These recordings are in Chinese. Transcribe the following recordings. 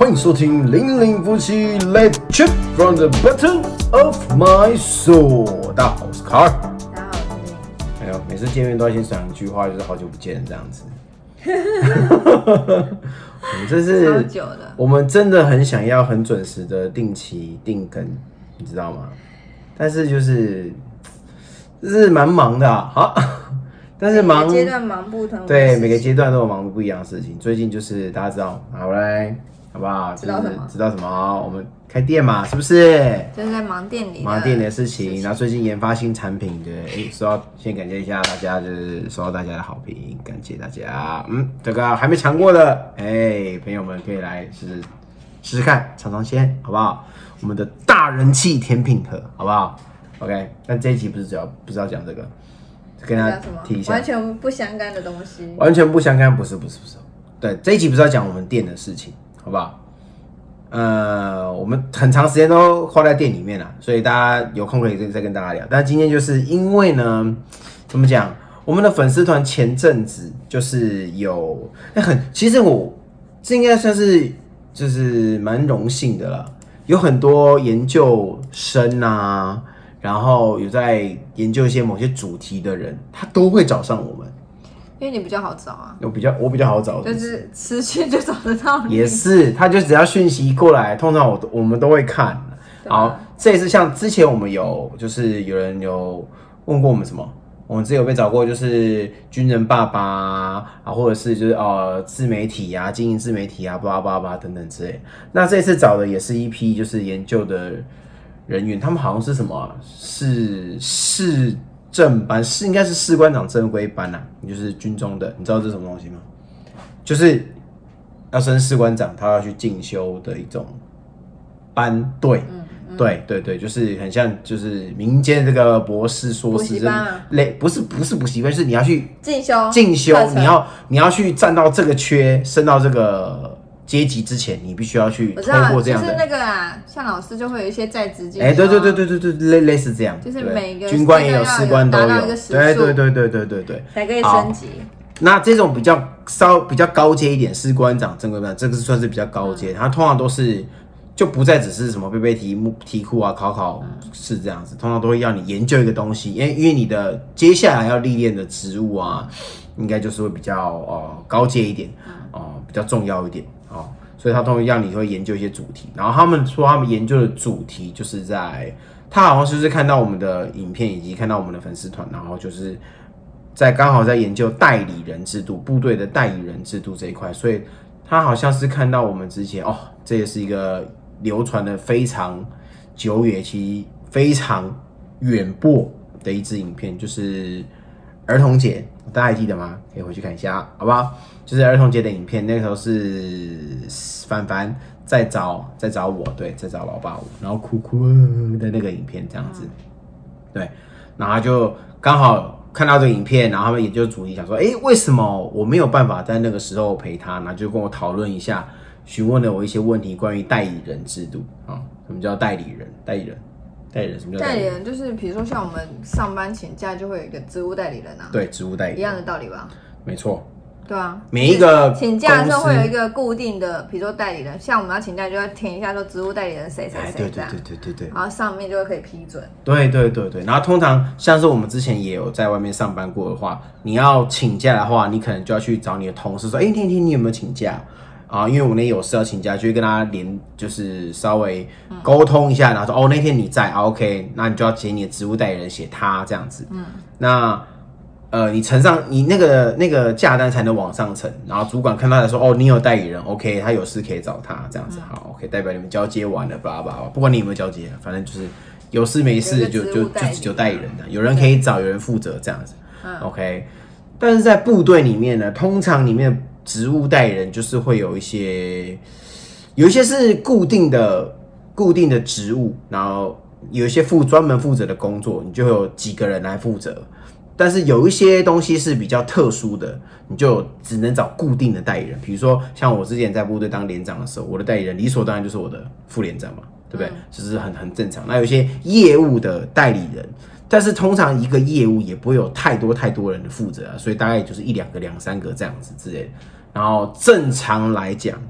欢迎收听《零零夫妻，Let Chip from the Bottom of My Soul》。大家好，我是卡尔。大家好，我是哎呦，每次见面都要先讲一句话，就是好久不见这样子。我们这超是，久的，我们真的很想要很准时的定期定更，你知道吗？但是就是，就是蛮忙的啊，好，但是忙每个阶段忙不同的对，每个阶段都有忙不一样的事情。最近就是大家知道，好来，好不好？知道什么知道什么？我们开店嘛，是不是？就是在忙店里忙店里的事情，然后最近研发新产品对，哎，收到先感谢一下大家，就是收到大家的好评，感谢大家。嗯，这个还没尝过的，哎，朋友们可以来试试试试看，尝尝鲜，好不好？我们的大人气甜品盒，好不好？OK，但这一集不是主要不是要讲这个，跟大家提一下，完全不相干的东西。完全不相干，不是不是不是，对，这一集不是要讲我们店的事情，好不好？呃，我们很长时间都花在店里面了，所以大家有空可以再再跟大家聊。但今天就是因为呢，怎么讲？我们的粉丝团前阵子就是有，那很，其实我这应该算是就是蛮荣幸的了，有很多研究生啊，然后有在研究一些某些主题的人，他都会找上我们。因为你比较好找啊，我比较我比较好找，就是持续就找得到你。也是，他就只要讯息过来，通常我都我们都会看。好，这也是像之前我们有就是有人有问过我们什么，我们之前有被找过，就是军人爸爸啊，啊或者是就是呃自媒体啊，经营自媒体啊，巴拉巴拉等等之类。那这次找的也是一批就是研究的人员，他们好像是什么啊、是市政班，是应该是士官长正规班呐、啊，就是军中的，你知道这是什么东西吗？就是要升士官长，他要去进修的一种班队。嗯对对对，就是很像就是民间这个博士、硕补士类，不是不是补习班，是你要去进修进修你要你要去站到这个缺，升到这个阶级之前，你必须要去透我知道，过这样的。就是那个啊，像老师就会有一些在职进修啊。哎，对对对对对对，类类似这样，就是对每个军官也有，士官都有达到一个，时对数对对对对对对。才可以好升级。那这种比较稍比较高阶一点，士官长、正规班，这个是算是比较高阶，它通常都是就不再只是什么背背题目、题库啊、考考试这样子，通常都会要你研究一个东西，因为因为你的接下来要历练的职务啊，应该就是会比较呃高阶一点，哦、比较重要一点哦，所以他通常让你会研究一些主题，然后他们说他们研究的主题就是在。他好像就是看到我们的影片，以及看到我们的粉丝团，然后就是在刚好在研究代理人制度、部队的代理人制度这一块，所以他好像是看到我们之前哦，这也是一个流传的非常久远、其非常远播的一支影片，就是儿童节，大家还记得吗？可以回去看一下，好不好？就是儿童节的影片，那个时候是凡凡在找在找我，对，在找老爸我，然后哭哭的那个影片这样子，对，然后就刚好看到这个影片，然后他们研究主题，想说，诶，为什么我没有办法在那个时候陪他？然后就跟我讨论一下，询问了我一些问题，关于代理人制度啊、什么叫代理人？代理人，代理人，什么叫代理代理人？就是比如说像我们上班请假就会有一个职务代理人啊，对，职务代理人，一样的道理吧？没错，对啊，每一个请假的时候会有一个固定的，比如说代理人，像我们要请假就要填一下说职务代理人谁谁哎，对对谁这样，对对对对。然后上面就会可以批准。对对对对，然后通常像是我们之前也有在外面上班过的话，你要请假的话，你可能就要去找你的同事说，哎，那天你有没有请假啊？因为我那天有事要请假，就会跟他连，就是稍微沟通一下，然后说，哦，那天你在、啊、，OK，那你就要写你的职务代理人写他这样子，嗯，那。呃，你呈上你那个那个价单才能往上呈，然后主管看到来说，哦，你有代理人，OK，他有事可以找他，这样子。好，OK，代表你们交接完了，巴拉巴拉，不管你有没有交接，反正就是有事没事就就就有一个职务代理人。的，有人可以找，有人负责这样子、o k 但是在部队里面呢，通常里面的职务代理人就是会有一些，有一些是固定的固定的职务，然后有一些负专门负责的工作，你就会有几个人来负责。但是有一些东西是比较特殊的，你就只能找固定的代理人。比如说，像我之前在部队当连长的时候，我的代理人理所当然就是我的副连长嘛，对不对？就是很很正常。那有一些业务的代理人，但是通常一个业务也不会有太多太多人的负责啊，所以大概也就是一两个、两三个这样子之类的。然后正常来讲，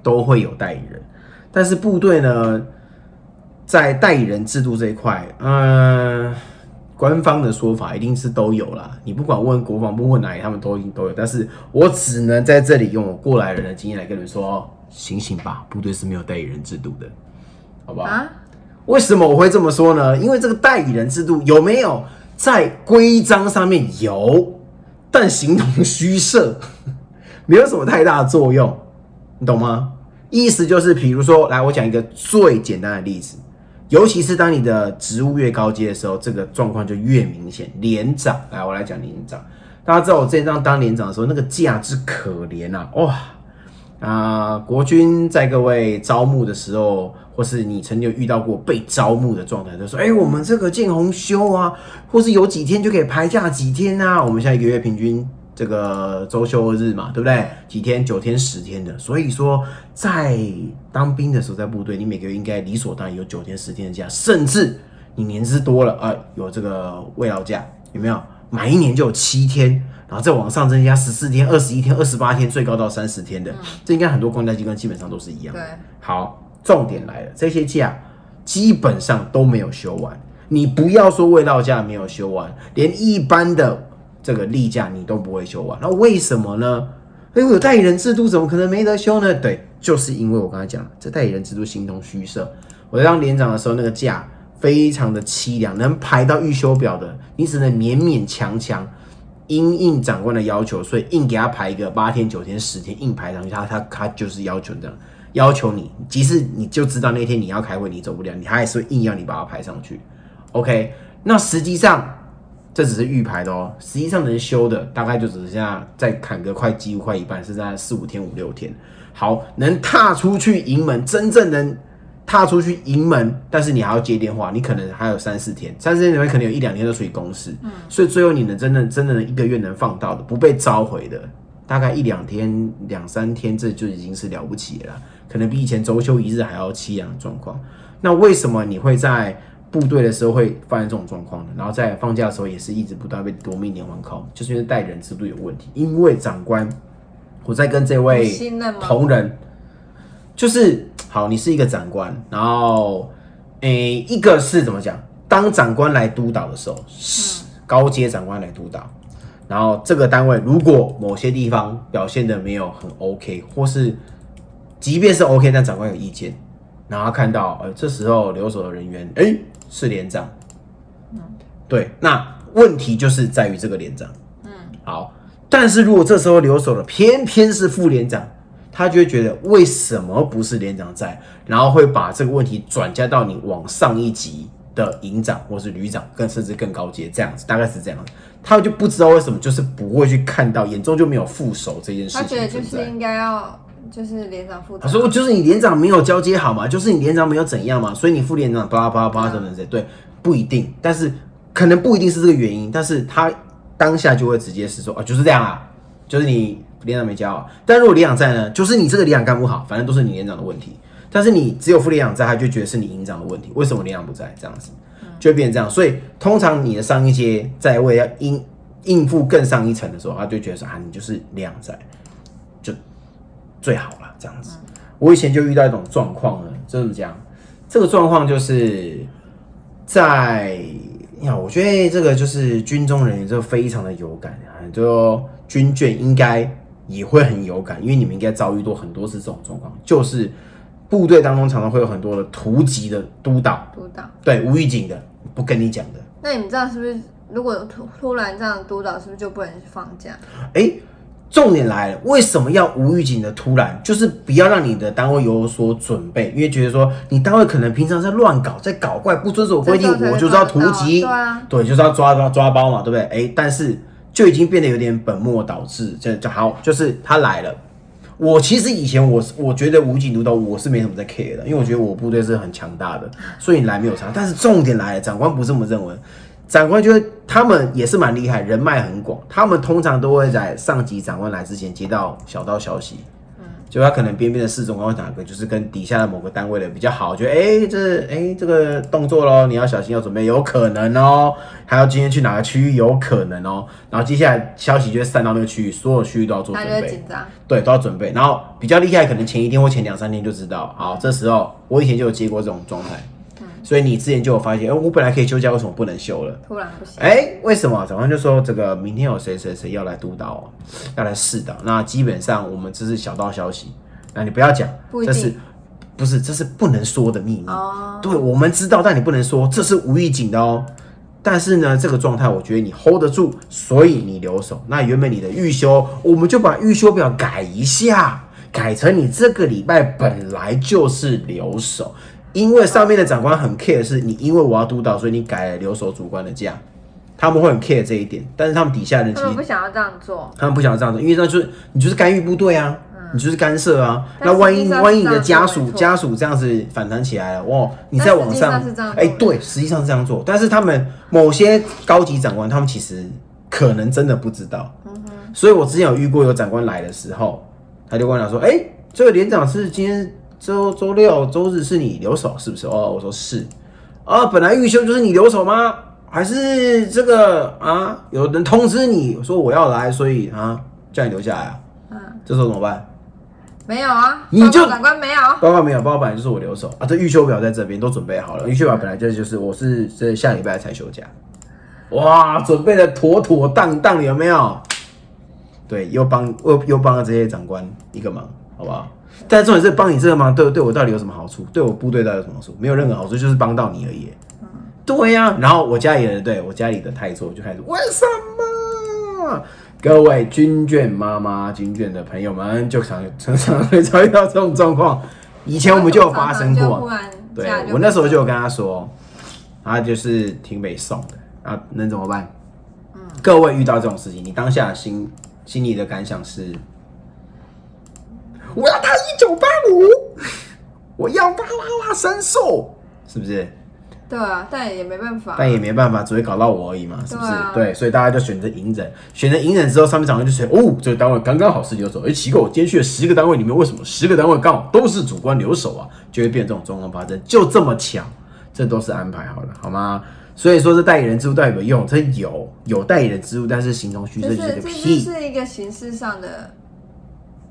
都会有代理人，但是部队呢，在代理人制度这一块，嗯、官方的说法一定是都有啦。你不管问国防部问哪里，他们都已经都有。但是我只能在这里用我过来人的经验来跟你们说，醒醒吧，部队是没有代理人制度的，好不好？为什么我会这么说呢？因为这个代理人制度有没有在规章上面有，但形同虚设，没有什么太大的作用，你懂吗？意思就是，比如说，来，我讲一个最简单的例子，尤其是当你的职务越高阶的时候，这个状况就越明显。连长，来，我来讲连长。大家知道我之前当当连长的时候，那个价之可怜啊，哇！啊、国军在各位招募的时候，或是你曾经遇到过被招募的状态，就说：“哎、我们这个见红休啊，或是有几天就可以排假几天啊。我们现在一个月平均这个周休日嘛，对不对？几天、九天、十天的。所以说，在当兵的时候，在部队，你每个月应该理所当然有九天、十天的假，甚至你年资多了啊、有这个慰劳假，有没有？满一年就有七天，然后再往上增加十四天、二十一天、二十八天，最高到三十天的。这应该很多公家机关基本上都是一样。对，好，重点来了，这些假基本上都没有休完。你不要说未到假没有休完，连一般的这个例假你都不会休完。那为什么呢？因为，有代理人制度，怎么可能没得休呢？对，就是因为我刚才讲了，这代理人制度形同虚设。我在当连长的时候，那个假非常的凄凉，能排到预休表的，你只能勉勉强强。因应长官的要求，所以硬给他排一个八天、九天、十天，硬排上去，他他他就是要求这样，要求你，即使你就知道那天你要开会，你走不了，你还是会硬要你把它排上去。OK，那实际上这只是预排的哦，实际上能休的大概就只剩下再砍个快几乎快一半，是在四五天、五六天。好，能踏出去营门，真正能踏出去营门，但是你还要接电话，你可能还有三四天，三四天里面可能有一两天都属于公事，所以最后你能真的真的一个月能放到的，不被召回的，大概一两天、两三天，这就已经是了不起了，可能比以前周休一日还要凄凉的状况。那为什么你会在部队的时候会发生这种状况呢？然后在放假的时候也是一直不断被夺命连环扣，就是因为带人制度有问题。因为长官，我在跟这位同仁，就是好，你是一个长官，然后诶、一个是怎么讲？当长官来督导的时候，是高阶长官来督导，然后这个单位如果某些地方表现的没有很 OK，或是即便是 OK，但长官有意见，然后看到呃这时候留守的人员诶、是连长，对，那问题就是在于这个连长，嗯，好，但是如果这时候留守的偏偏是副连长，他就会觉得为什么不是连长在，然后会把这个问题转嫁到你往上一级的营长或是旅长，更甚至更高阶这样子，大概是这样子。他就不知道为什么，就是不会去看到，眼中就没有副手这件事情他觉得。就是应该要就是连长负责他。说就是你连长没有交接好嘛，就是你连长没有怎样嘛，所以你副连长巴拉巴拉巴拉等等等，对，不一定，但是可能不一定是这个原因，但是他当下就会直接是说啊，就是这样啊，就是你连长没交好，但如果连长在呢，就是你这个连长干不好，反正都是你连长的问题，但是你只有副连长在，他就觉得是你营长的问题，为什么连长不在？这样子就会变成这样，所以通常你的上一阶在位要应应付更上一层的时候，他就觉得说啊，你就是连长在，就最好了，这样子。我以前就遇到一种状况呢，就怎么讲？这个状况就是在呀，我觉得这个就是军中人员就非常的有感啊，就军眷应该也会很有感，因为你们应该遭遇过很多次这种状况，就是部队当中常常会有很多的突击的督导，督导。对无预警的，不跟你讲的，那你们这样是不是，如果突突然这样督导，是不是就不能放假？哎，重点来了，为什么要无预警的突然？就是不要让你的单位有所准备，因为觉得说你单位可能平常在乱搞，在搞怪，不遵守规定，我就是要突击，对啊，对，就是要抓抓抓包嘛，对不对？哎，但是就已经变得有点本末倒置，这就好，就是他来了。我其实以前我是我觉得武警督导我是没什么在 care 的，因为我觉得我部队是很强大的，所以你来没有差。但是重点来了，长官不这么认为，长官觉得他们也是蛮厉害，人脉很广，他们通常都会在上级长官来之前接到小道消息，就他可能边边的四中或哪个就是跟底下的某个单位的比较好，觉得哎、这哎、这个动作咯，你要小心要准备，有可能哦，还要今天去哪个区域有可能哦，然后接下来消息就会散到那个区域，所有区域都要做准备就会紧。张。对，都要准备。然后比较厉害，可能前一天或前两三天就知道。好，这时候我以前就有接过这种状态，所以你之前就有发现，哎、我本来可以休假，为什么不能休了？突然不行，哎、为什么？早上就说这个明天有谁谁谁要来督导、哦，要来试导。那基本上我们这是小道消息，那你不要讲这是不是这是不能说的秘密？哦，对，我们知道，但你不能说，这是无预警的哦。但是呢，这个状态我觉得你 hold 得住，所以你留守。那原本你的预休，我们就把预休表改一下，改成你这个礼拜本来就是留守。因为上面的长官很 care 是你，因为我要督导，所以你改了留守主官的假，他们会很 care 这一点。但是他们底下人其他实们不想要这样做，他们不想要这样做，因为那就是你就是干预部队啊，你就是干涉啊。但那万一实际上万一你的家这样做没错属家属这样子反弹起来了，哇，你但实际在网上上是这样做哎、的对，实际上是这样做，但是他们某些高级长官，他们其实可能真的不知道。嗯所以我之前有遇过有长官来的时候，他就跟我讲说，哎、这个连长是今天周周六周日是你留守是不是？哦，我说是。啊，本来预休就是你留守吗？还是这个啊？有人通知你说我要来，所以啊叫你留下来啊？嗯，这时候怎么办？没有啊，你就长官没有，报告没有，报告本来就是我留守啊。这预休表在这边都准备好了，预休表本来就就是我是这下礼拜才休假。哇，准备的妥妥当当，有没有？对，又帮又又帮了这些长官一个忙，好不好？但是重点是帮你这个忙，对对我到底有什么好处？对我部队到底有什么好处？没有任何好处，就是帮到你而已。对呀、然后我家里人对我家里的太座就开始为什么？各位军眷妈妈、军眷的朋友们，就常常常会遭遇到这种状况。以前我们就有发生过，对我那时候就有跟他说，他就是挺北送的啊，能怎么办？各位遇到这种事情，你当下心心里的感想是：我要他一九八五，我要哇哇哇神兽，是不是？对啊，但也没办法，但也没办法，只会搞到我而已嘛，是不是？对啊对，所以大家就选择隐忍，选择隐忍之后，上面长官就说：“哦，这个单位刚刚好是留守。哎，奇怪，我今天去了十个单位里面，为什么十个单位刚好都是主观留守啊？就会变成这种状况发生，就这么巧，这都是安排好了，好吗？所以说这代理人制度到底有没有用？这有有代理人制度，但是形同虚设就是个屁。是一个形式上的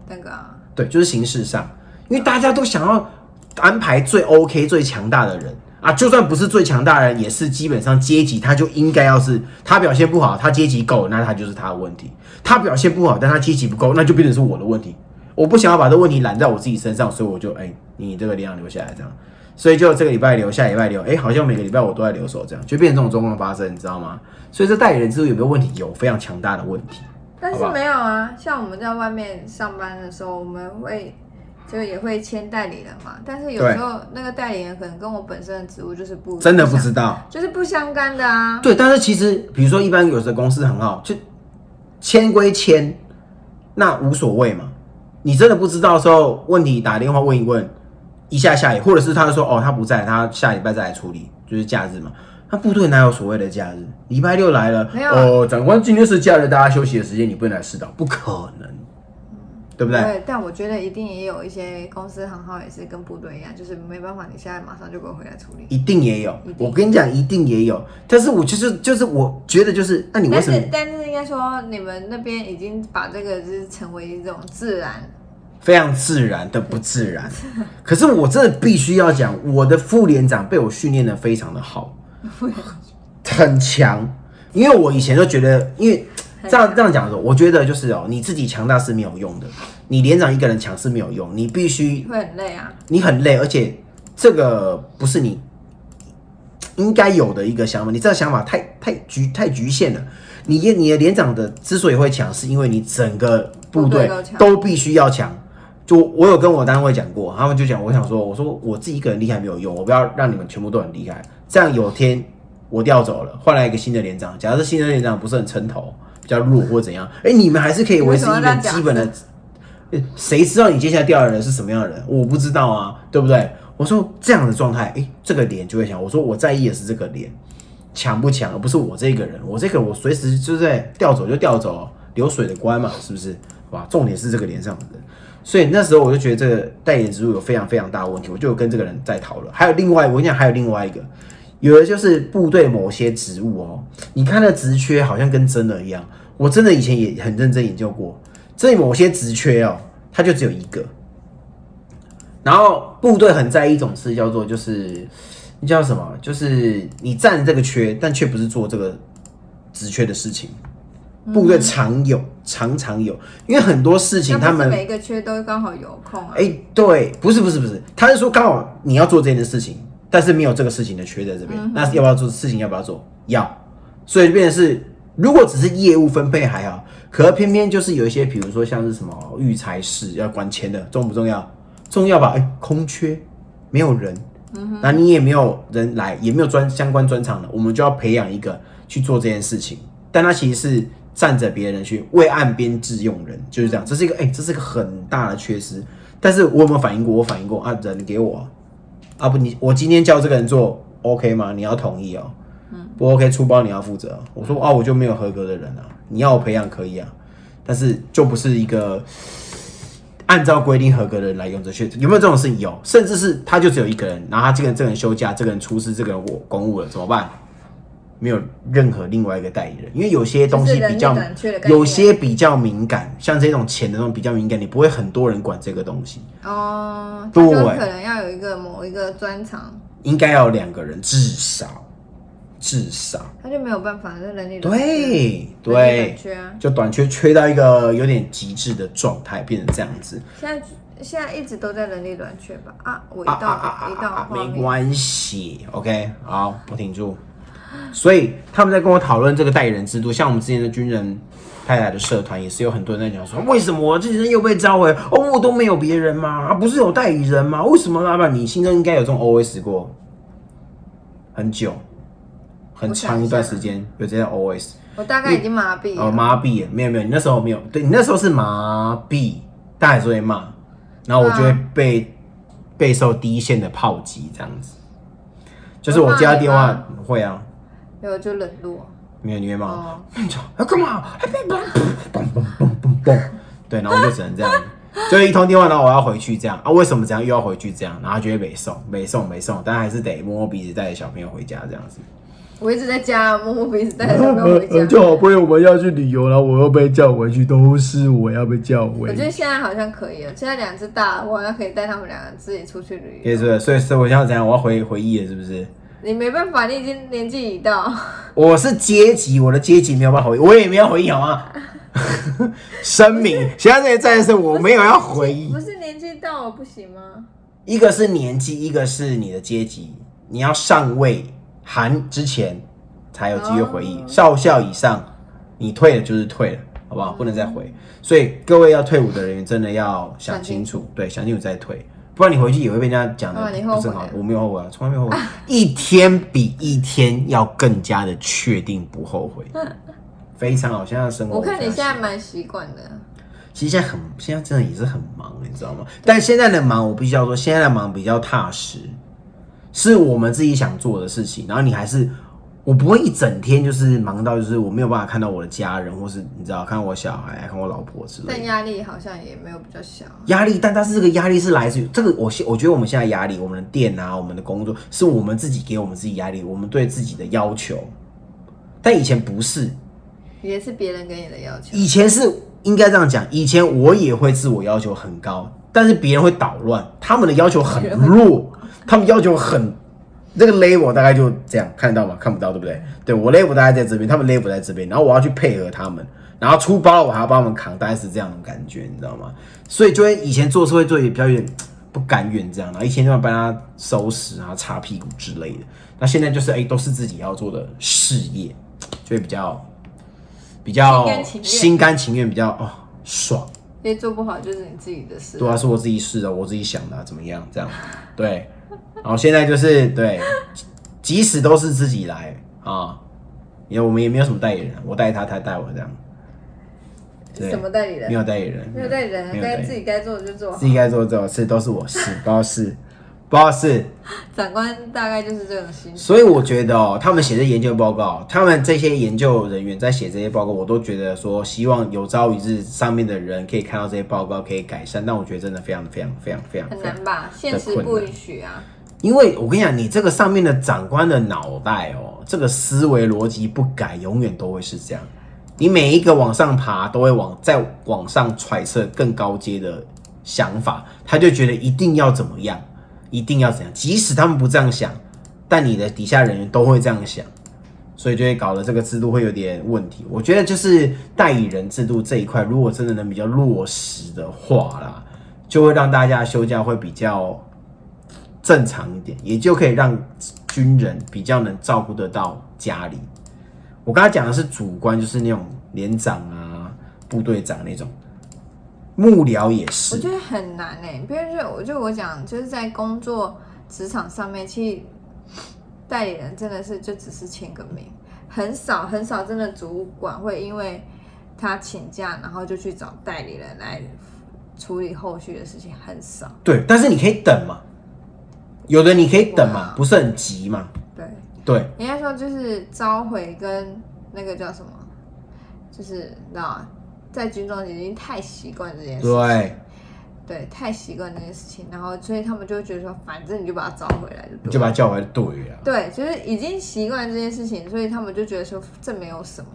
那个啊，对，就是形式上，因为大家都想要安排最 OK、最强大的人啊，就算不是最强大的人，也是基本上阶级他就应该要是他表现不好，他阶级够，那他就是他的问题；他表现不好，但他阶级不够，那就变成是我的问题。我不想要把这问题揽在我自己身上，所以我就哎、你这个力量留下来这样，所以就这个礼拜留，下礼拜留，哎、好像每个礼拜我都在留守，这样就变成这种状况发生，你知道吗？所以这代理人制度有没有问题？有非常强大的问题。但是没有啊，像我们在外面上班的时候，我们会就也会签代理人嘛，但是有时候那个代理人可能跟我本身的职务就是不真的不知道。就是不相干的啊。对，但是其实比如说一般有的公司很好，就签归签，那无所谓嘛。你真的不知道的时候，问题打电话问一问，一下下也，或者是他就说哦他不在，他下礼拜再来处理，就是假日嘛。那部队哪有所谓的假日？礼拜六来了，没有啊哦，长官今天是假日，大家休息的时间，你不能来试导，不可能，对不对？对，但我觉得一定也有一些公司行号也是跟部队一样，就是没办法，你现在马上就给我回来处理。一定也有我跟你讲，一定也有。但是我就是就是我觉得就是，那你为什么但是但是应该说，你们那边已经把这个就是成为一种自然，非常自然的不自然。可是我真的必须要讲，我的副连长被我训练的非常的好，很强。因为我以前就觉得，因为这样这样讲的时候，我觉得就是哦，你自己强大是没有用的，你连长一个人强是没有用，你必须会很累啊。你很累，而且这个不是你应该有的一个想法，你这个想法太太局太局限了。你你的连长的之所以会强，是因为你整个部队都必须要强。就我有跟我单位讲过，他们就讲，我想说，我说我自己一个人厉害没有用，我不要让你们全部都很厉害，这样有天我调走了，换来一个新的连长，假如这新的连长不是很撑头，比较弱或怎样，哎、你们还是可以维持一个基本的谁知道你接下来调的人是什么样的人？我不知道啊，对不对？我说这样的状态，哎，这个脸就会想，我说我在意的是这个脸强不强，而不是我这个人。我这个我随时就在调走就调走，流水的官嘛，是不是？哇，重点是这个脸上的人。所以那时候我就觉得这个代言植入有非常非常大的问题，我就跟这个人在讨论。还有另外，我跟你讲，还有另外一个，有的就是部队某些职务哦，你看那职缺好像跟真的一样，我真的以前也很认真研究过，这某些职缺哦，它就只有一个。然后部队很在意一种事，叫做就是你叫什么？就是你占这个缺，但却不是做这个职缺的事情。部队常有，常常有，因为很多事情他们每一个缺都刚好有空啊。哎，对，不是不是不是，他是说刚好你要做这件事情，但是没有这个事情的缺在这边，那要不要做事情？要不要做？要，所以变成是，如果只是业务分配还好，可偏偏就是有一些，比如说像是什么育才室要管钱的，重不重要？重要吧？哎，空缺，没有人，那你也没有人来，也没有专相关专长的，我们就要培养一个去做这件事情，但他其实是。站着别人去为岸边自用人，就是这样，这是一个哎，这是一个很大的缺失。但是我有没有反应过？我反应过啊，人给我啊，不，你我今天叫这个人做 OK 吗？你要同意哦。嗯，不 OK 出包你要负责。我说啊，我就没有合格的人啊，你要我培养可以啊，但是就不是一个按照规定合格的人来用这些。有没有这种事情？有，甚至是他就只有一个人，然后他这个人这个人休假，这个人出事，这个人我公务了，怎么办？没有任何另外一个代理人，因为有些东西比较，有些比较敏感，像这种钱的那种比较敏感，你不会很多人管这个东西。哦，对，可能要有一个某一个专长，应该要有两个人至少，至少，他就没有办法，这人力对对，就短缺缺到一个有点极致的状态，变成这样子。现在现在一直都在人力短缺吧？啊，我一到一到没关系，OK，好，我挺住。所以他们在跟我讨论这个代理人制度，像我们之前的军人太太的社团也是有很多人在讲说，为什么我这些人又被召回？哦，我都没有别人吗？啊，不是有代理人吗？为什么老板你心中应该有这种 OS 过？很久，很长一段时间有这样 OS。我大概已经麻痹了。哦，麻痹了，没有没有，你那时候没有，对你那时候是麻痹，大家是会骂，然后我就会被备受第一线的炮击这样子，就是我接到电话会啊。没有就冷落，没有你会骂，要干嘛？还砰砰砰砰砰砰砰，对，然后就只能这样，就一通电话，然后我要回去这样啊？为什么这样又要回去这样？然后就会没送，没送，没送，但还是得摸摸鼻子带着小朋友回家这样子。我一直在家摸摸鼻子带着小朋友回家，就好不容易我们要去旅游，然后我又被叫回去，都是我要被叫回。我觉得现在好像可以了，现在两只大，我好像可以带他们两个自己出去旅游。可以是，所以所以我现在怎样？我要回回忆了，是不是？你没办法，你已经年纪已到。我是阶级，我的阶级没有办法回忆，我也没有回忆，好吗？声明，现在这些战士，我没有要回忆。不是年纪到了不行吗？一个是年纪，一个是你的阶级，你要上位含之前才有机会回忆。少校以上，你退了就是退了，好不好？不能再回。所以各位要退伍的人员，真的要想清楚，对，想清楚再退。不然你回去也会被人家讲的不是很好，我没有后悔啊，从来没有后悔，一天比一天要更加的确定不后悔，非常好。现在生活，我看你现在蛮习惯的。其实现在很，现在真的也是很忙，你知道吗？但现在的忙，我必须要说，现在的忙比较踏实，是我们自己想做的事情，然后你还是。我不会一整天就是忙到，就是我没有办法看到我的家人，或是你知道看我小孩、看我老婆之类。但压力好像也没有比较小。压力，但但是这个压力是来自于这个，我现我觉得我们现在压力，我们的店啊，我们的工作，是我们自己给我们自己压力，我们对自己的要求。但以前不是，也是别人给你的要求。以前是应该这样讲，以前我也会自我要求很高，但是别人会捣乱，他们的要求很弱，他们要求很。这个 label 大概就这样，看得到吗？看不到，对不对？对我 label 大概在这边，他们 label 在这边，然后我要去配合他们，然后出包了我还要帮他们扛，大概是这样的感觉，你知道吗？所以就会以前做事会做比较有点不甘愿这样，然后一天都要帮他收拾啊、擦屁股之类的。那现在就是哎，都是自己要做的事业，就会比较比较心甘情愿，比较哦爽。因为做不好就是你自己的事，对啊，是我自己试的，我自己想的，怎么样？这样对。然后现在就是对，即使都是自己来啊，因为我们也没有什么代理人，我带他，他带我这样。什么代理人？没有代理人，没有代理人，该自己该做的就做，自己该做的做，事都是我事，包事，不知道是。长官大概就是这种心情。所以我觉得哦，他们写的研究报告，他们这些研究人员在写这些报告，我都觉得说，希望有朝一日上面的人可以看到这些报告，可以改善。但我觉得真的非常非常非常非常很非常难吧？现实不允许啊。因为我跟你讲，你这个上面的长官的脑袋哦，这个思维逻辑不改，永远都会是这样。你每一个往上爬，都会往再往上揣测更高阶的想法，他就觉得一定要怎么样，一定要怎样，即使他们不这样想，但你的底下人员都会这样想，所以就会搞得这个制度会有点问题。我觉得就是代理人制度这一块，如果真的能比较落实的话啦，就会让大家休假会比较。正常一点，也就可以让军人比较能照顾得到家里。我刚才讲的是主观，就是那种连长啊、部队长那种，幕僚也是。我觉得很难哎，比如就，我就我讲，就是在工作职场上面，其实代理人真的是就只是签个名，很少很少，真的主管会因为他请假，然后就去找代理人来处理后续的事情，很少。对，但是你可以等嘛。有的你可以等嘛，不是很急嘛。对对，应该说就是召回跟那个叫什么，就是那在军中已经太习惯这件事情。对对，太习惯这件事情，然后所以他们就会觉得说，反正你就把他召回来就对。就把他叫回来，对了。对，就是已经习惯这件事情，所以他们就觉得说这没有什么。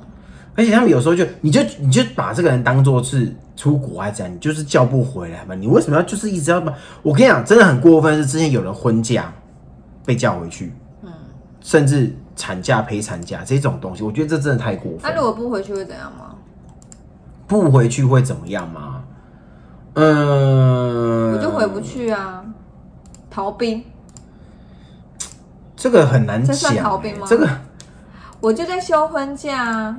而且他们有时候就，你就你就把这个人当做是出国还是怎样，你就是叫不回来嘛。你为什么要就是一直要把？我跟你讲，真的很过分，是之前有人婚假被叫回去，嗯，甚至产假陪产假这种东西，我觉得这真的太过分。那如果不回去会怎样吗？不回去会怎么样吗？嗯，我就回不去啊，逃兵。这个很难讲，这算逃兵吗？这个我就在休婚假啊。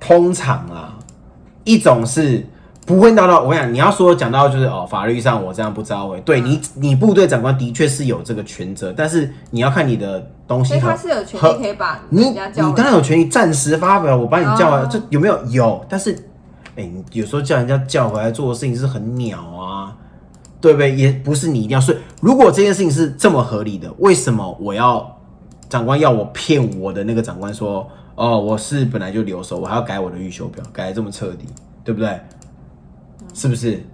通常啊，一种是不会闹到我跟你讲，你要说讲到就是哦，法律上我这样不召回，对你，你部队长官的确是有这个权责，但是你要看你的东西。他是有权利可以把你你当然有权利暂时发表，我把你叫回来，这有没有？有，但是哎，你有时候叫人家叫回来做的事情是很鸟啊，对不对？也不是你一定要。所以如果这件事情是这么合理的，为什么我要长官要我骗我的那个长官说？哦，我是本来就留守，我还要改我的预修表，改的这么彻底，对不对？是不是？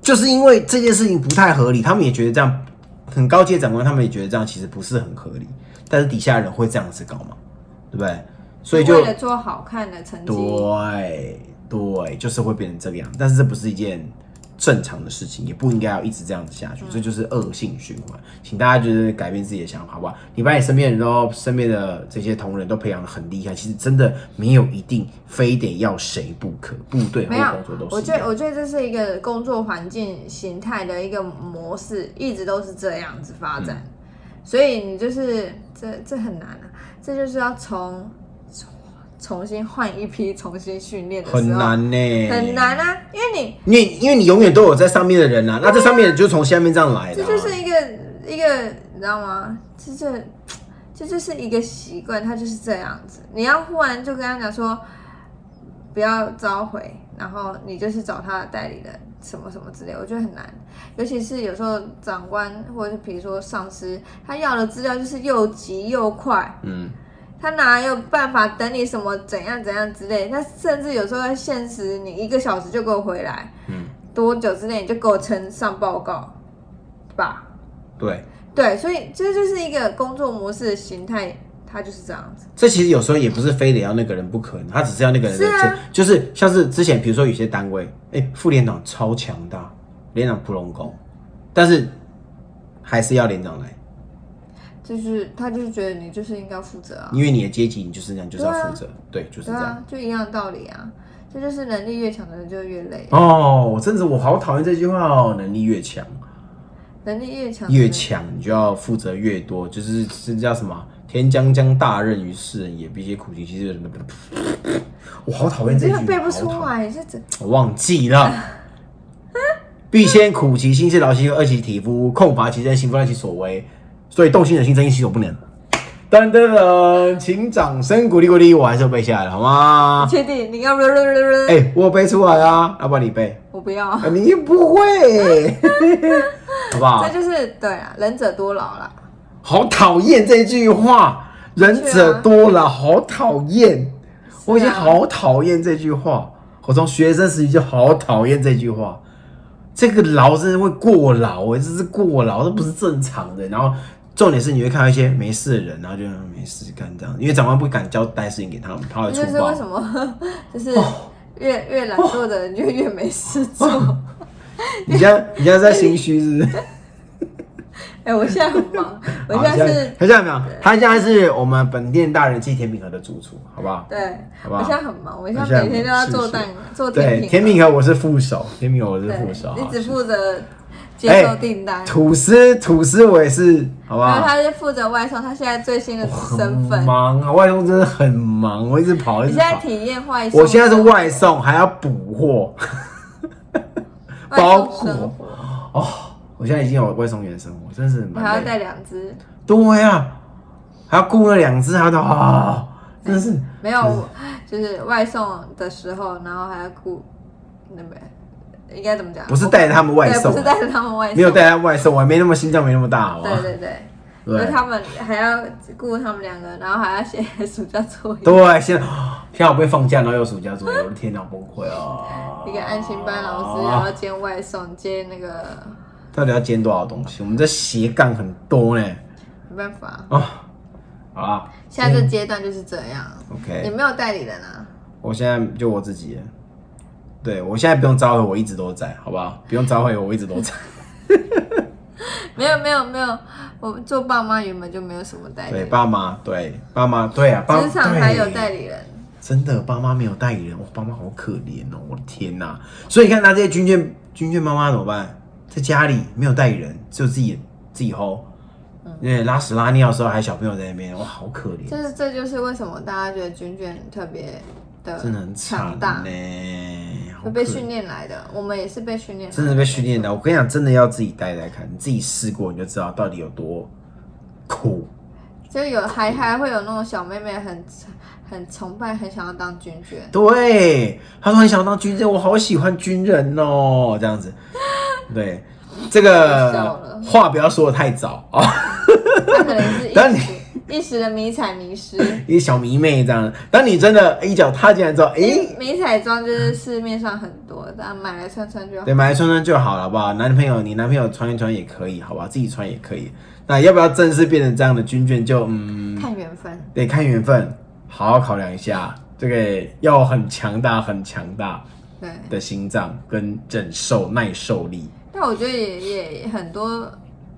就是因为这件事情不太合理，他们也觉得这样很高阶长官，他们也觉得这样其实不是很合理，但是底下人会这样子搞嘛，对不对？所以就为了做好看的成绩，对对，就是会变成这个样，但是这不是一件。正常的事情也不应该要一直这样子下去，这就是恶性循环。请大家就是改变自己的想法，好不好？你把你身边人都、身边的这些同仁都培养的很厉害，其实真的没有一定非得要谁不可。部队和工作都是。我觉得，我觉得这是一个工作环境形态的一个模式，一直都是这样子发展。所以你就是这这很难啊，这就是要从。重新换一批，重新训练的时候很难呢，很难啊，因为你，你因为你永远都有在上面的人啊，那这上面就从下面这样来的，这就是一个一个，你知道吗？这这这就是一个习惯，他就是这样子。你要忽然就跟他讲说不要召回，然后你就是找他的代理人什么什么之类，我觉得很难。尤其是有时候长官或者是比如说上司，他要的资料就是又急又快，嗯。他哪有办法等你什么怎样怎样之类？他甚至有时候在限时，你一个小时就给我回来，嗯，多久之内你就给我呈上报告，吧？对对，所以这就是一个工作模式的形态，它就是这样子。这其实有时候也不是非得要那个人不可能，他只是要那个人的钱，就是像是之前比如说有些单位，哎，副连长超强大，连长普龙工，但是还是要连长来。就是他就是觉得你就是应该负责啊，因为你的阶级你就是这样，就是要负责，对，就是这样，就一样的道理啊。这就是能力越强的人就越累哦。我真的我好讨厌这句话哦，能力越强，能力越强越强，你就要负责越多，就是是叫什么？天将降大任于斯人也，必先苦其心志。我好讨厌这句，背不出来，是怎？我忘记了。必先苦其心志，劳其饿其体肤，空乏其身，行不乱其所为。所以动心忍性，真心，洗手不能。噔噔噔，请掌声鼓励鼓励，我还是要背下来好吗？确定？你要不？哎，我背出来啊，要不然你背。我不要。你不会。好不好这？就是对啊，仁者多劳啦。好讨厌这句话，仁者多劳，好讨厌。我已经好讨厌这句话，我从学生时期就好讨厌这句话。这个劳真的会过劳哎，这是过劳，这不是正常的。然后重点是你会看到一些没事的人，然后就没事干这样，因为长官不敢交代事情给他们，他会这就是粗暴为。什么，就是哦越越懒惰的人就越没事做。你现在你现在在心虚是不是？哎、我现在很忙，我好现在是，他现在没有，他现在是我们本店大人气甜品盒的主厨，好不好？对，好不好我现在很忙，我现在在每天都要做是蛋做甜对，品，甜品盒我是副手，甜品盒我是副手。你只负责接受订单，吐司吐司我也是，好不好？他是负责外送，他现在最新的身很份。忙啊，外送真的很忙，我一直跑，一直跑。你现在体验外送，我现在是外送，还要补货。包裹，哦，我现在已经有外送员生活，真是你还要。带两只，对呀、还要雇了两只，他都啊，真的是没有，就是外送的时候，然后还要顾那边应该怎么讲？不是带着他们外对，送不是带着他们外送，没有带他们外送，我还没那么心脏没那么大，好吧？对对对，因为对他们还要顾他们两个，然后还要写暑假作业。对，现在现在我被放假，然后有暑假作业，我的天哪，崩溃啊！一个安心班老师，然后兼外送，兼那个到底要兼多少东西？我们这斜杠很多呢。没办法，啊，好啦现在这阶段就是这样，，OK，没有代理人啊。我现在就我自己了。对我现在不用召回，我一直都在，好不好？不用召回，我一直都在。没有没有没有，我做爸妈原本就没有什么代理对，爸妈，对爸妈，对啊，爸职场还有代理人，真的，爸妈没有代理人，我爸妈好可怜哦，我的天哪！所以你看，他这些军眷军眷妈妈怎么办？在家里没有代理人，只有自己自己 hold。因为拉屎拉尿的时候还有小朋友在那边，哇，好可怜，这是这就是为什么大家觉得军眷特别的真的很惨强大呢，，被训练来的，我们也是被训练，真的被训练的。我跟你讲，真的要自己待待看，你自己试过你就知道到底有多苦。就有还还会有那种小妹妹很很崇拜，很想要当军眷，对，她说很想要当军人，我好喜欢军人哦，这样子。对，这笑个话不要说的太早啊，她可能是一 一时的迷彩迷失。一小迷妹这样。当你真的一脚踏进来之后，诶，迷彩装就是市面上很多，但买来穿穿就好。对，买来穿穿就好了，好不好？男朋友，你男朋友穿一穿也可以，好吧？自己穿也可以。那要不要正式变成这样的军眷就，嗯，看缘分，得看缘分，好好考量一下。这个要很强大、很强大对。的心脏跟忍受耐受力。但我觉得也也很多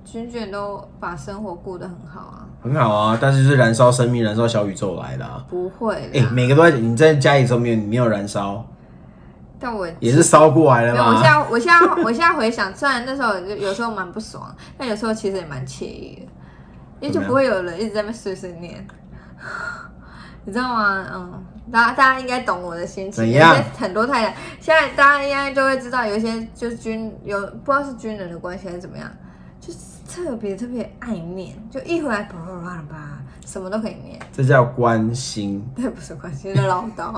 军眷都把生活过得很好啊，很好啊，但是就是燃烧生命、燃烧小宇宙来的、啊。不会哎、啦。每个都在你在家里的时候没有你没有燃烧，但我也是烧过来了没有，我现嘛。在我现在 我现在回想，虽然那时候就有时候蛮不爽，但有时候其实也蛮惬意的，因为就怎么样不会有人一直在那边碎碎念，你知道吗？嗯，大家大家应该懂我的心情。有怎样些很多太太，现在大家应该就会知道，有一些就是军有不知道是军人的关系还是怎么样，就是特别特别爱念，就一回来叭叭叭叭，什么都可以念。这叫关心。对，不是关心，是唠叨。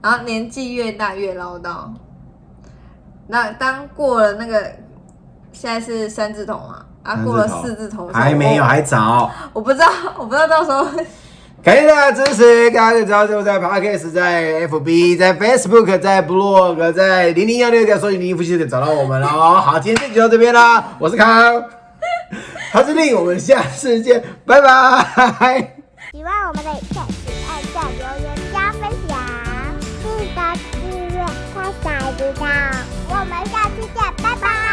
然后年纪越大越唠叨。那当过了那个，现在是三字头嘛，啊，过了四字头还没有，我还早。我不知道，我不知道到时候 感谢大家支持，大家知道就在 Podcast、在 FB、在 Facebook、在 Blog、在零零幺六点搜寻零零夫妻就找到我们了哦。好，今天这集就到这边啦，我是康，陶志令，我们下次见，拜拜。喜欢我们的影片，请按下留言加分享，记得订阅开小铃铛。我们下期见，拜拜。